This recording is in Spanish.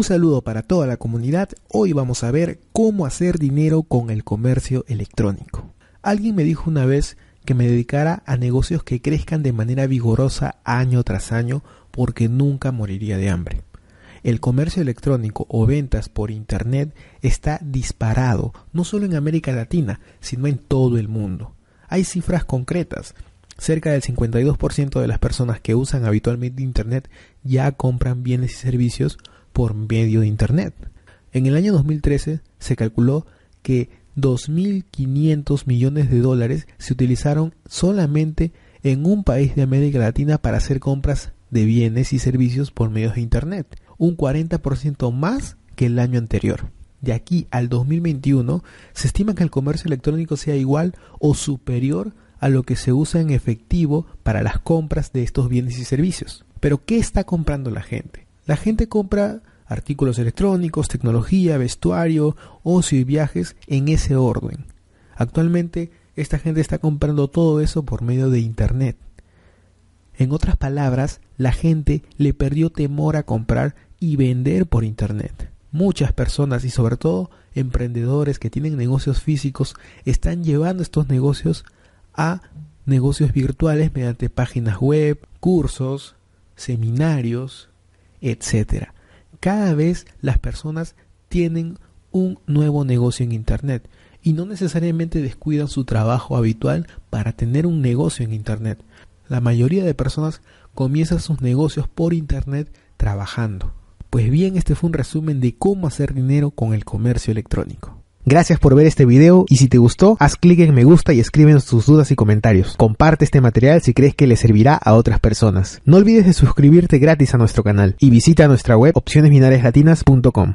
Un saludo para toda la comunidad. Hoy vamos a ver cómo hacer dinero con el comercio electrónico. Alguien me dijo una vez que me dedicara a negocios que crezcan de manera vigorosa año tras año porque nunca moriría de hambre. El comercio electrónico o ventas por Internet está disparado, no solo en América Latina, sino en todo el mundo. Hay cifras concretas. Cerca del 52% de las personas que usan habitualmente Internet ya compran bienes y servicios por medio de Internet. En el año 2013 se calculó que 2.500 millones de dólares se utilizaron solamente en un país de América Latina para hacer compras de bienes y servicios por medios de Internet, un 40% más que el año anterior. De aquí al 2021 se estima que el comercio electrónico sea igual o superior a lo que se usa en efectivo para las compras de estos bienes y servicios. Pero ¿qué está comprando la gente? La gente compra artículos electrónicos, tecnología, vestuario, ocio y viajes en ese orden. Actualmente esta gente está comprando todo eso por medio de Internet. En otras palabras, la gente le perdió temor a comprar y vender por Internet. Muchas personas y sobre todo emprendedores que tienen negocios físicos están llevando estos negocios a negocios virtuales mediante páginas web, cursos, seminarios, etc. Cada vez las personas tienen un nuevo negocio en Internet y no necesariamente descuidan su trabajo habitual para tener un negocio en Internet. La mayoría de personas comienzan sus negocios por Internet trabajando. Pues bien, este fue un resumen de cómo hacer dinero con el comercio electrónico. Gracias por ver este video y si te gustó, haz clic en me gusta y escríbenos tus dudas y comentarios. Comparte este material si crees que le servirá a otras personas. No olvides de suscribirte gratis a nuestro canal y visita nuestra web opcionesbinariaslatinas.com.